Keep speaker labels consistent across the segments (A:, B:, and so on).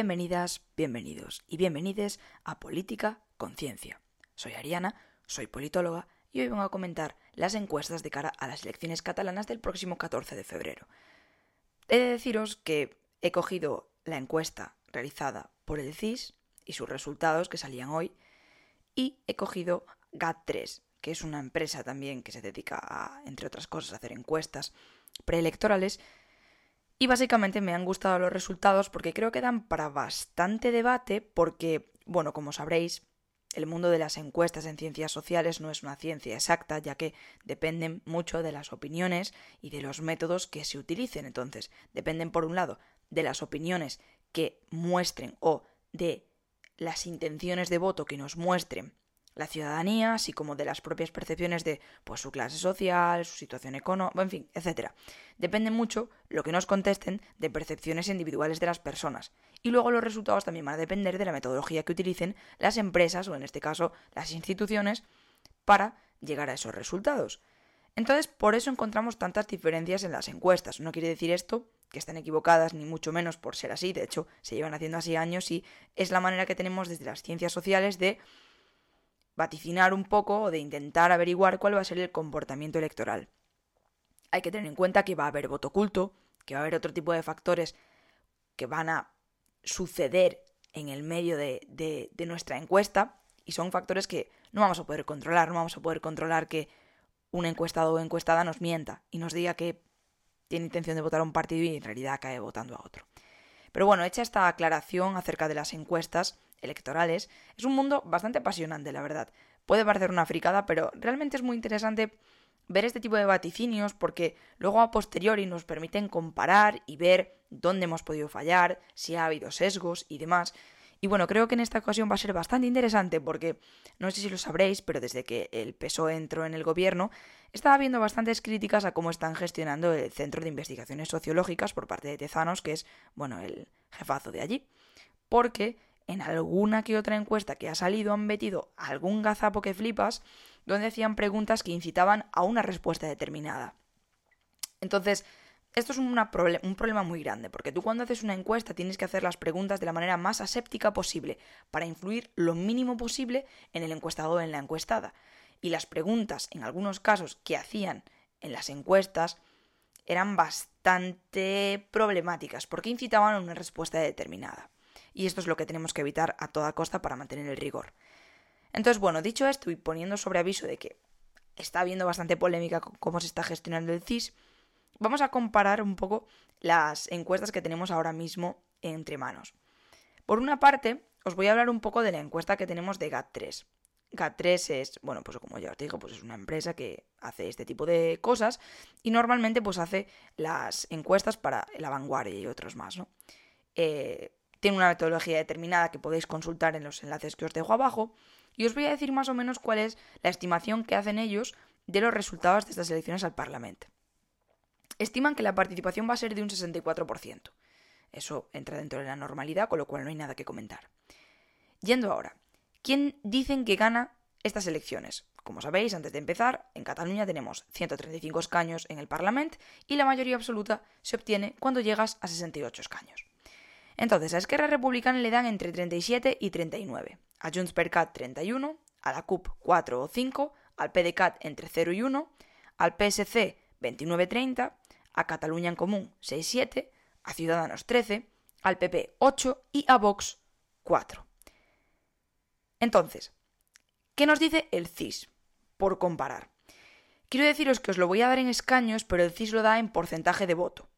A: Bienvenidas, bienvenidos y bienvenides a Política Conciencia. Soy Ariana, soy politóloga y hoy vengo a comentar las encuestas de cara a las elecciones catalanas del próximo 14 de febrero. He de deciros que he cogido la encuesta realizada por el CIS y sus resultados que salían hoy y he cogido GAT3, que es una empresa también que se dedica a, entre otras cosas, a hacer encuestas preelectorales y básicamente me han gustado los resultados porque creo que dan para bastante debate porque, bueno, como sabréis, el mundo de las encuestas en ciencias sociales no es una ciencia exacta, ya que dependen mucho de las opiniones y de los métodos que se utilicen. Entonces, dependen, por un lado, de las opiniones que muestren o de las intenciones de voto que nos muestren la ciudadanía, así como de las propias percepciones de pues, su clase social, su situación económica, en fin, etc. Depende mucho lo que nos contesten de percepciones individuales de las personas. Y luego los resultados también van a depender de la metodología que utilicen las empresas, o en este caso las instituciones, para llegar a esos resultados. Entonces, por eso encontramos tantas diferencias en las encuestas. No quiere decir esto que estén equivocadas, ni mucho menos por ser así. De hecho, se llevan haciendo así años y es la manera que tenemos desde las ciencias sociales de vaticinar un poco o de intentar averiguar cuál va a ser el comportamiento electoral. Hay que tener en cuenta que va a haber voto oculto, que va a haber otro tipo de factores que van a suceder en el medio de, de, nuestra encuesta y son factores que no vamos a poder controlar, no vamos a poder controlar que un encuestado o encuestada nos mienta y nos diga que tiene intención de votar a un partido y en realidad acabe votando a otro. Pero bueno, hecha esta aclaración acerca de las encuestas, electorales, es un mundo bastante apasionante, la verdad. Puede parecer una fricada, pero realmente es muy interesante ver este tipo de vaticinios porque luego a posteriori nos permiten comparar y ver dónde hemos podido fallar, si ha habido sesgos y demás. Y bueno, creo que en esta ocasión va a ser bastante interesante porque, no sé si lo sabréis, pero desde que el PSOE entró en el gobierno, estaba habiendo bastantes críticas a cómo están gestionando el Centro de Investigaciones Sociológicas por parte de Tezanos, que es, bueno, el jefazo de allí. Porque en alguna que otra encuesta que ha salido han metido algún gazapo que flipas, donde hacían preguntas que incitaban a una respuesta determinada. Entonces, esto es un problema muy grande, porque tú cuando haces una encuesta tienes que hacer las preguntas de la manera más aséptica posible, para influir lo mínimo posible en el encuestado o en la encuestada. Y las preguntas, en algunos casos, que hacían en las encuestas, eran bastante problemáticas, porque incitaban a una respuesta determinada y esto es lo que tenemos que evitar a toda costa para mantener el rigor. Entonces, bueno, dicho esto y poniendo sobre aviso de que está habiendo bastante polémica con cómo se está gestionando el CIS, vamos a comparar un poco las encuestas que tenemos ahora mismo entre manos. Por una parte, os voy a hablar un poco de la encuesta que tenemos de GAT3. GAT3 es, bueno, pues como ya os digo, pues es una empresa que hace este tipo de cosas y normalmente pues hace las encuestas para la vanguardia y otros más, ¿no? Eh, tiene una metodología determinada que podéis consultar en los enlaces que os dejo abajo y os voy a decir más o menos cuál es la estimación que hacen ellos de los resultados de estas elecciones al Parlamento. Estiman que la participación va a ser de un 64%. Eso entra dentro de la normalidad, con lo cual no hay nada que comentar. Yendo ahora, ¿quién dicen que gana estas elecciones? Como sabéis, antes de empezar, en Cataluña tenemos 135 escaños en el Parlamento y la mayoría absoluta se obtiene cuando llegas a 68 escaños. Entonces, a Esquerra Republicana le dan entre 37 y 39, a Junts per Cat 31, a la CUP 4 o 5, al PDCAT entre 0 y 1, al PSC 29-30, a Cataluña en Común 6-7, a Ciudadanos 13, al PP 8 y a Vox 4. Entonces, ¿qué nos dice el CIS? Por comparar. Quiero deciros que os lo voy a dar en escaños, pero el CIS lo da en porcentaje de voto.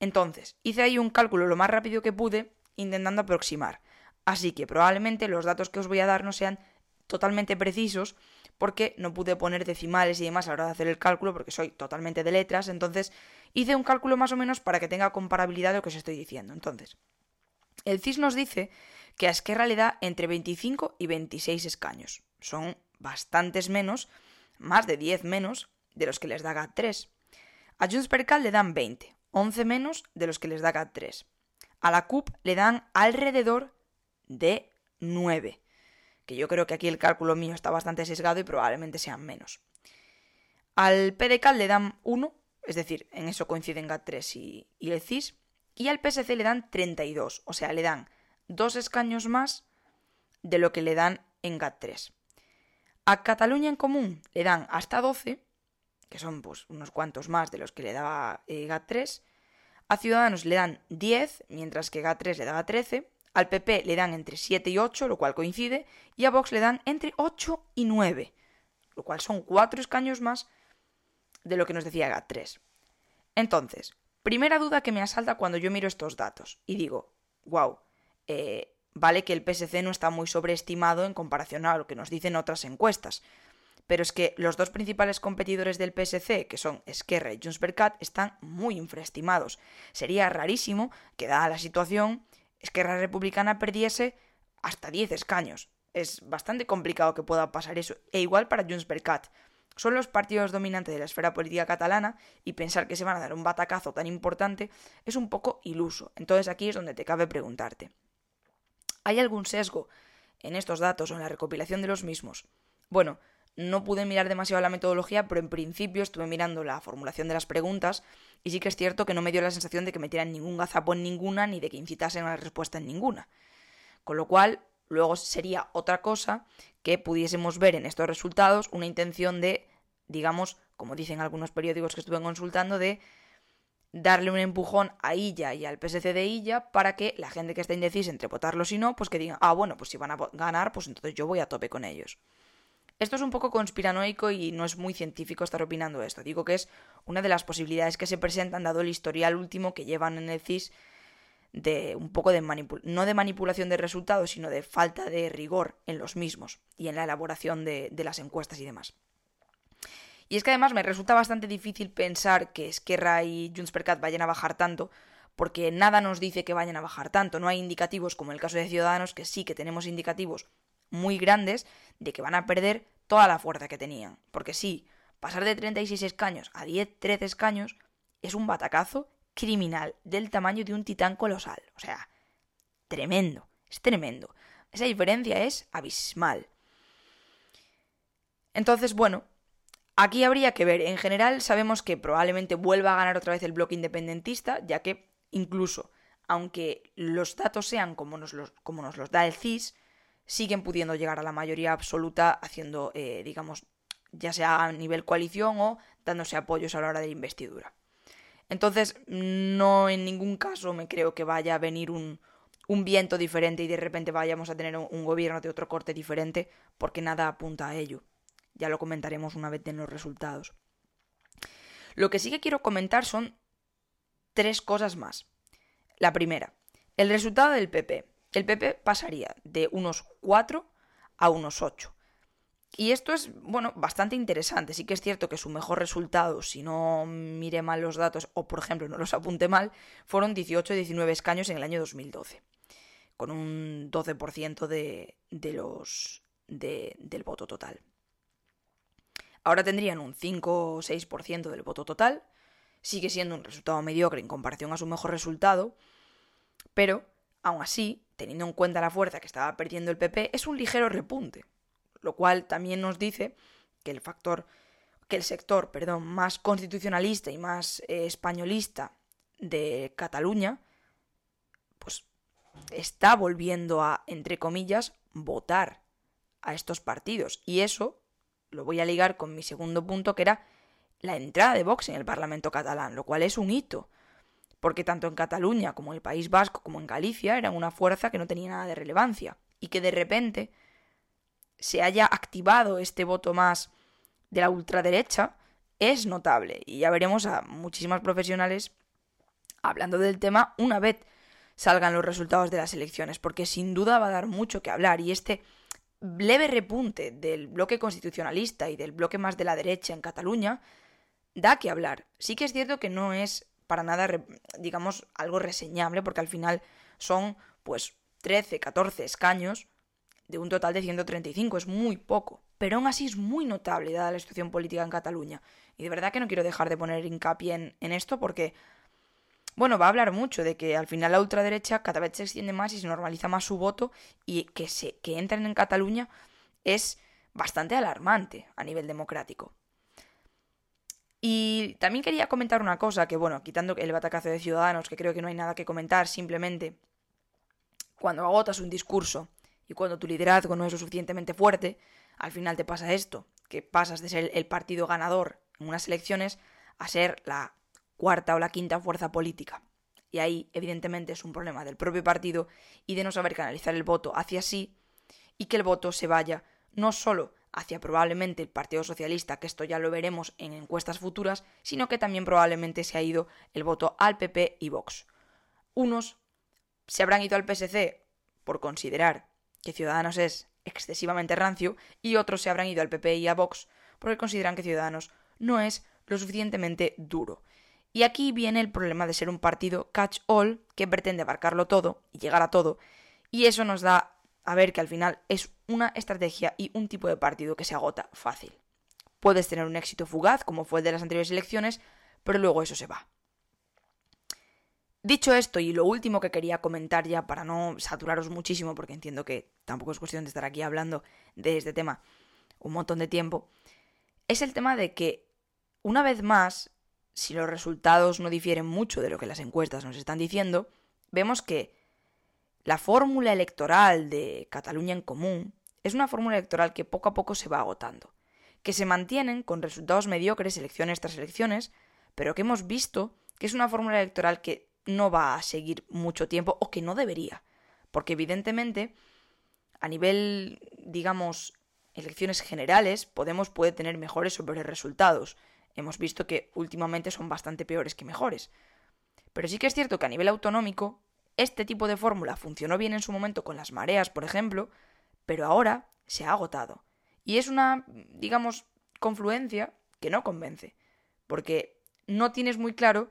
A: Entonces, hice ahí un cálculo lo más rápido que pude, intentando aproximar. Así que probablemente los datos que os voy a dar no sean totalmente precisos, porque no pude poner decimales y demás a la hora de hacer el cálculo, porque soy totalmente de letras, entonces hice un cálculo más o menos para que tenga comparabilidad de lo que os estoy diciendo. Entonces, el CIS nos dice que a Esquerra le da entre 25 y 26 escaños. Son bastantes menos, más de 10 menos, de los que les da GAT3. A Junts per Cal le dan 20, 11 menos de los que les da GAT3. A la CUP le dan alrededor de 9, que yo creo que aquí el cálculo mío está bastante sesgado y probablemente sean menos. Al PDCAL le dan 1, es decir, en eso coinciden GAT3 y, y el CIS, y al PSC le dan 32, o sea, le dan dos escaños más de lo que le dan en GAT3. A Cataluña en común le dan hasta 12, que son pues, unos cuantos más de los que le daba eh, GAT3. A Ciudadanos le dan 10, mientras que GAT3 le daba 13. Al PP le dan entre 7 y 8, lo cual coincide. Y a Vox le dan entre 8 y 9, lo cual son 4 escaños más de lo que nos decía GAT3. Entonces, primera duda que me asalta cuando yo miro estos datos y digo, wow, eh, vale que el PSC no está muy sobreestimado en comparación a lo que nos dicen otras encuestas, pero es que los dos principales competidores del PSC, que son Esquerra y Junts per Cat, están muy infraestimados. Sería rarísimo que, dada la situación, Esquerra Republicana perdiese hasta 10 escaños. Es bastante complicado que pueda pasar eso. E igual para Junts per Cat. Son los partidos dominantes de la esfera política catalana y pensar que se van a dar un batacazo tan importante es un poco iluso. Entonces aquí es donde te cabe preguntarte. ¿Hay algún sesgo en estos datos o en la recopilación de los mismos? Bueno, no pude mirar demasiado la metodología, pero en principio estuve mirando la formulación de las preguntas y sí que es cierto que no me dio la sensación de que metieran ningún gazapo en ninguna ni de que incitasen a la respuesta en ninguna. Con lo cual, luego sería otra cosa que pudiésemos ver en estos resultados una intención de, digamos, como dicen algunos periódicos que estuve consultando, de darle un empujón a Illa y al PSC de Illa para que la gente que está indecisa entre votarlos y no, pues que digan, ah, bueno, pues si van a ganar, pues entonces yo voy a tope con ellos. Esto es un poco conspiranoico y no es muy científico estar opinando esto. Digo que es una de las posibilidades que se presentan dado el historial último que llevan en el CIS de un poco de manipulación, no de manipulación de resultados, sino de falta de rigor en los mismos y en la elaboración de, las encuestas y demás. Y es que además me resulta bastante difícil pensar que Esquerra y Junts per vayan a bajar tanto, porque nada nos dice que vayan a bajar tanto. No hay indicativos, como en el caso de Ciudadanos, que sí que tenemos indicativos muy grandes de que van a perder toda la fuerza que tenían. Porque sí, pasar de 36 escaños a 10, 13 escaños es un batacazo criminal del tamaño de un titán colosal. O sea, tremendo, es tremendo. Esa diferencia es abismal. Entonces, bueno, Aquí habría que ver, en general sabemos que probablemente vuelva a ganar otra vez el bloque independentista, ya que incluso, aunque los datos sean como nos los, como nos los da el CIS, siguen pudiendo llegar a la mayoría absoluta haciendo, eh, digamos, ya sea a nivel coalición o dándose apoyos a la hora de la investidura. Entonces, no en ningún caso me creo que vaya a venir un, un viento diferente y de repente vayamos a tener un gobierno de otro corte diferente, porque nada apunta a ello. Ya lo comentaremos una vez den los resultados. Lo que sí que quiero comentar son tres cosas más. La primera, el resultado del PP. El PP pasaría de unos 4 a unos 8. Y esto es, bueno, bastante interesante. Sí que es cierto que su mejor resultado, si no mire mal los datos o, por ejemplo, no los apunte mal, fueron 18-19 escaños en el año 2012, con un 12% de, de los, del voto total. Ahora tendrían un 5 o 6% del voto total. Sigue siendo un resultado mediocre en comparación a su mejor resultado. Pero, aún así, teniendo en cuenta la fuerza que estaba perdiendo el PP, es un ligero repunte. Lo cual también nos dice que el factor que el sector, perdón, más constitucionalista y más eh, españolista de Cataluña, pues está volviendo a, entre comillas, votar a estos partidos. Y eso lo voy a ligar con mi segundo punto, que era la entrada de Vox en el Parlamento catalán, lo cual es un hito, porque tanto en Cataluña como en el País Vasco como en Galicia eran una fuerza que no tenía nada de relevancia, y que de repente se haya activado este voto más de la ultraderecha es notable, y ya veremos a muchísimas profesionales hablando del tema una vez salgan los resultados de las elecciones, porque sin duda va a dar mucho que hablar, y este leve repunte del bloque constitucionalista y del bloque más de la derecha en Cataluña da que hablar. Sí que es cierto que no es para nada, digamos, algo reseñable, porque al final son, pues, 13, 14 escaños de un total de 135, es muy poco. Pero aún así es muy notable dada la situación política en Cataluña. Y de verdad que no quiero dejar de poner hincapié en, en esto porque bueno, va a hablar mucho de que al final la ultraderecha cada vez se extiende más y se normaliza más su voto y que, se, que entren en Cataluña es bastante alarmante a nivel democrático. Y también quería comentar una cosa que, bueno, quitando el batacazo de Ciudadanos, que creo que no hay nada que comentar, simplemente cuando agotas un discurso y cuando tu liderazgo no es lo suficientemente fuerte, al final te pasa esto, que pasas de ser el partido ganador en unas elecciones a ser la cuarta o la quinta fuerza política. Y ahí, evidentemente, es un problema del propio partido y de no saber canalizar el voto hacia sí y que el voto se vaya no solo hacia probablemente el Partido Socialista, que esto ya lo veremos en encuestas futuras, sino que también probablemente se ha ido el voto al PP y Vox. Unos se habrán ido al PSC por considerar que Ciudadanos es excesivamente rancio y otros se habrán ido al PP y a Vox porque consideran que Ciudadanos no es lo suficientemente duro. Y aquí viene el problema de ser un partido catch-all que pretende abarcarlo todo y llegar a todo, y eso nos da a ver que al final es una estrategia y un tipo de partido que se agota fácil. Puedes tener un éxito fugaz, como fue el de las anteriores elecciones, pero luego eso se va. Dicho esto, y lo último que quería comentar ya para no saturaros muchísimo, porque entiendo que tampoco es cuestión de estar aquí hablando de este tema un montón de tiempo, es el tema de que, una vez más, si los resultados no difieren mucho de lo que las encuestas nos están diciendo, vemos que la fórmula electoral de Cataluña en Común es una fórmula electoral que poco a poco se va agotando, que se mantienen con resultados mediocres elecciones tras elecciones, pero que hemos visto que es una fórmula electoral que no va a seguir mucho tiempo o que no debería. Porque evidentemente, a nivel, digamos, elecciones generales, Podemos puede tener mejores o peores resultados. Hemos visto que últimamente son bastante peores que mejores. Pero sí que es cierto que a nivel autonómico, este tipo de fórmula funcionó bien en su momento con las mareas, por ejemplo, pero ahora se ha agotado. Y es una, digamos, confluencia que no convence. Porque no tienes muy claro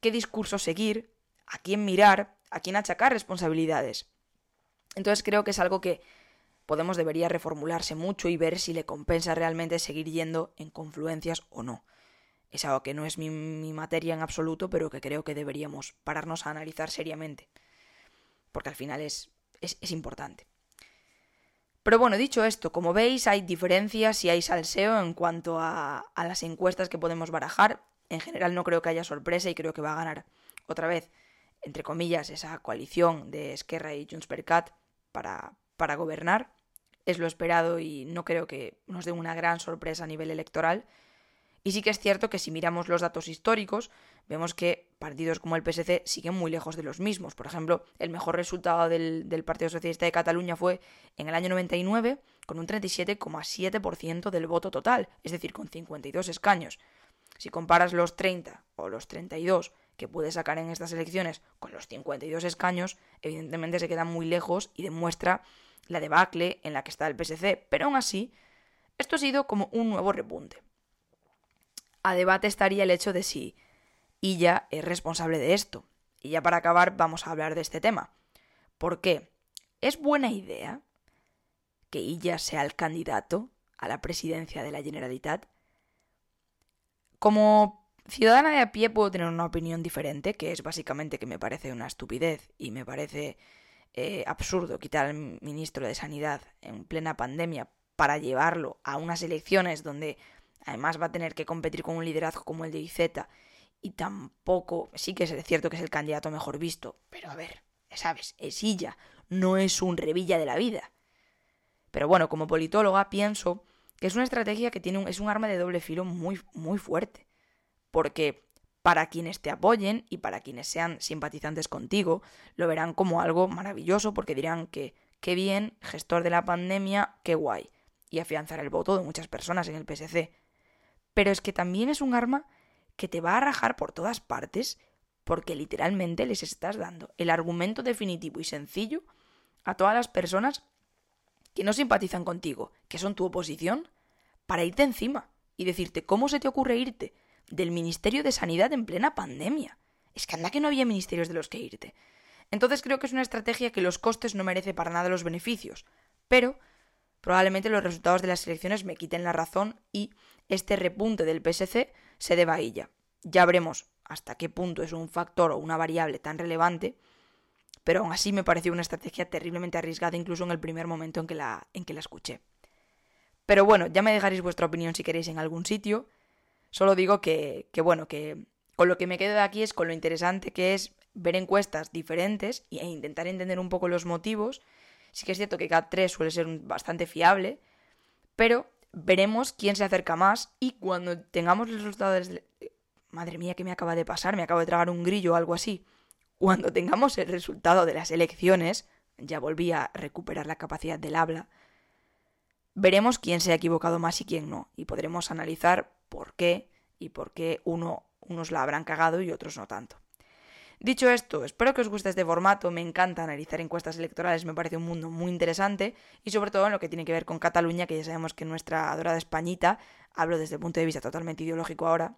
A: qué discurso seguir, a quién mirar, a quién achacar responsabilidades. Entonces creo que es algo que Podemos debería reformularse mucho y ver si le compensa realmente seguir yendo en confluencias o no. Es algo que no es mi, materia en absoluto, pero que creo que deberíamos pararnos a analizar seriamente. Porque al final es, es, importante. Pero bueno, dicho esto, como veis, hay diferencias y hay salseo en cuanto a, a las encuestas que podemos barajar en general no creo que haya sorpresa y creo que va a ganar otra vez, entre comillas, esa coalición de Esquerra y Junts para, para gobernar. Es lo esperado y no creo que nos dé una gran sorpresa a nivel electoral. Y sí que es cierto que si miramos los datos históricos, vemos que partidos como el PSC siguen muy lejos de los mismos. Por ejemplo, el mejor resultado del, Partido Socialista de Cataluña fue en el año 99, con un 37,7% del voto total, es decir, con 52 escaños. Si comparas los 30 o los 32 que puede sacar en estas elecciones con los 52 escaños, evidentemente se quedan muy lejos y demuestra la debacle en la que está el PSC. Pero aún así, esto ha sido como un nuevo repunte. A debate estaría el hecho de si Illa es responsable de esto. Y ya para acabar vamos a hablar de este tema. ¿Por qué? ¿Es buena idea que Illa sea el candidato a la presidencia de la Generalitat? Como ciudadana de a pie puedo tener una opinión diferente, que es básicamente que me parece una estupidez y me parece eh, absurdo quitar al ministro de Sanidad en plena pandemia para llevarlo a unas elecciones donde además va a tener que competir con un liderazgo como el de IZ y tampoco, sí que es cierto que es el candidato mejor visto, pero a ver, sabes, es ella, no es un revilla de la vida. Pero bueno, como politóloga pienso que es una estrategia que tiene un, es un arma de doble filo muy, muy fuerte. Porque para quienes te apoyen y para quienes sean simpatizantes contigo, lo verán como algo maravilloso porque dirán que qué bien, gestor de la pandemia, qué guay. Y afianzar el voto de muchas personas en el PSC. Pero es que también es un arma que te va a rajar por todas partes porque literalmente les estás dando el argumento definitivo y sencillo a todas las personas que no simpatizan contigo, que son tu oposición, para irte encima y decirte cómo se te ocurre irte del Ministerio de Sanidad en plena pandemia. Es que anda que no había ministerios de los que irte. Entonces creo que es una estrategia que los costes no merece para nada los beneficios, pero probablemente los resultados de las elecciones me quiten la razón y este repunte del PSC se deba a ella. Ya veremos hasta qué punto es un factor o una variable tan relevante pero aún así me pareció una estrategia terriblemente arriesgada incluso en el primer momento en que la, escuché. Pero bueno, ya me dejaréis vuestra opinión si queréis en algún sitio. Solo digo que, que bueno, que Con lo que me quedo de aquí es con lo interesante que es ver encuestas diferentes e intentar entender un poco los motivos. Sí que es cierto que GAT3 suele ser bastante fiable, pero veremos quién se acerca más y cuando tengamos los resultados... Madre mía, ¿qué me acaba de pasar? Me acabo de tragar un grillo o algo así. Cuando tengamos el resultado de las elecciones, ya volví a recuperar la capacidad del habla, veremos quién se ha equivocado más y quién no, y podremos analizar por qué y por qué uno, unos la habrán cagado y otros no tanto. Dicho esto, espero que os guste este formato, me encanta analizar encuestas electorales, me parece un mundo muy interesante y sobre todo en lo que tiene que ver con Cataluña, que ya sabemos que nuestra adorada Españita, hablo desde el punto de vista totalmente ideológico ahora,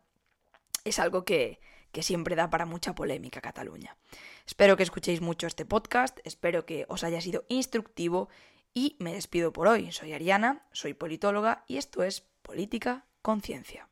A: es algo que, que siempre da para mucha polémica Cataluña. Espero que escuchéis mucho este podcast, espero que os haya sido instructivo y me despido por hoy. Soy Ariana, soy politóloga y esto es Política Conciencia.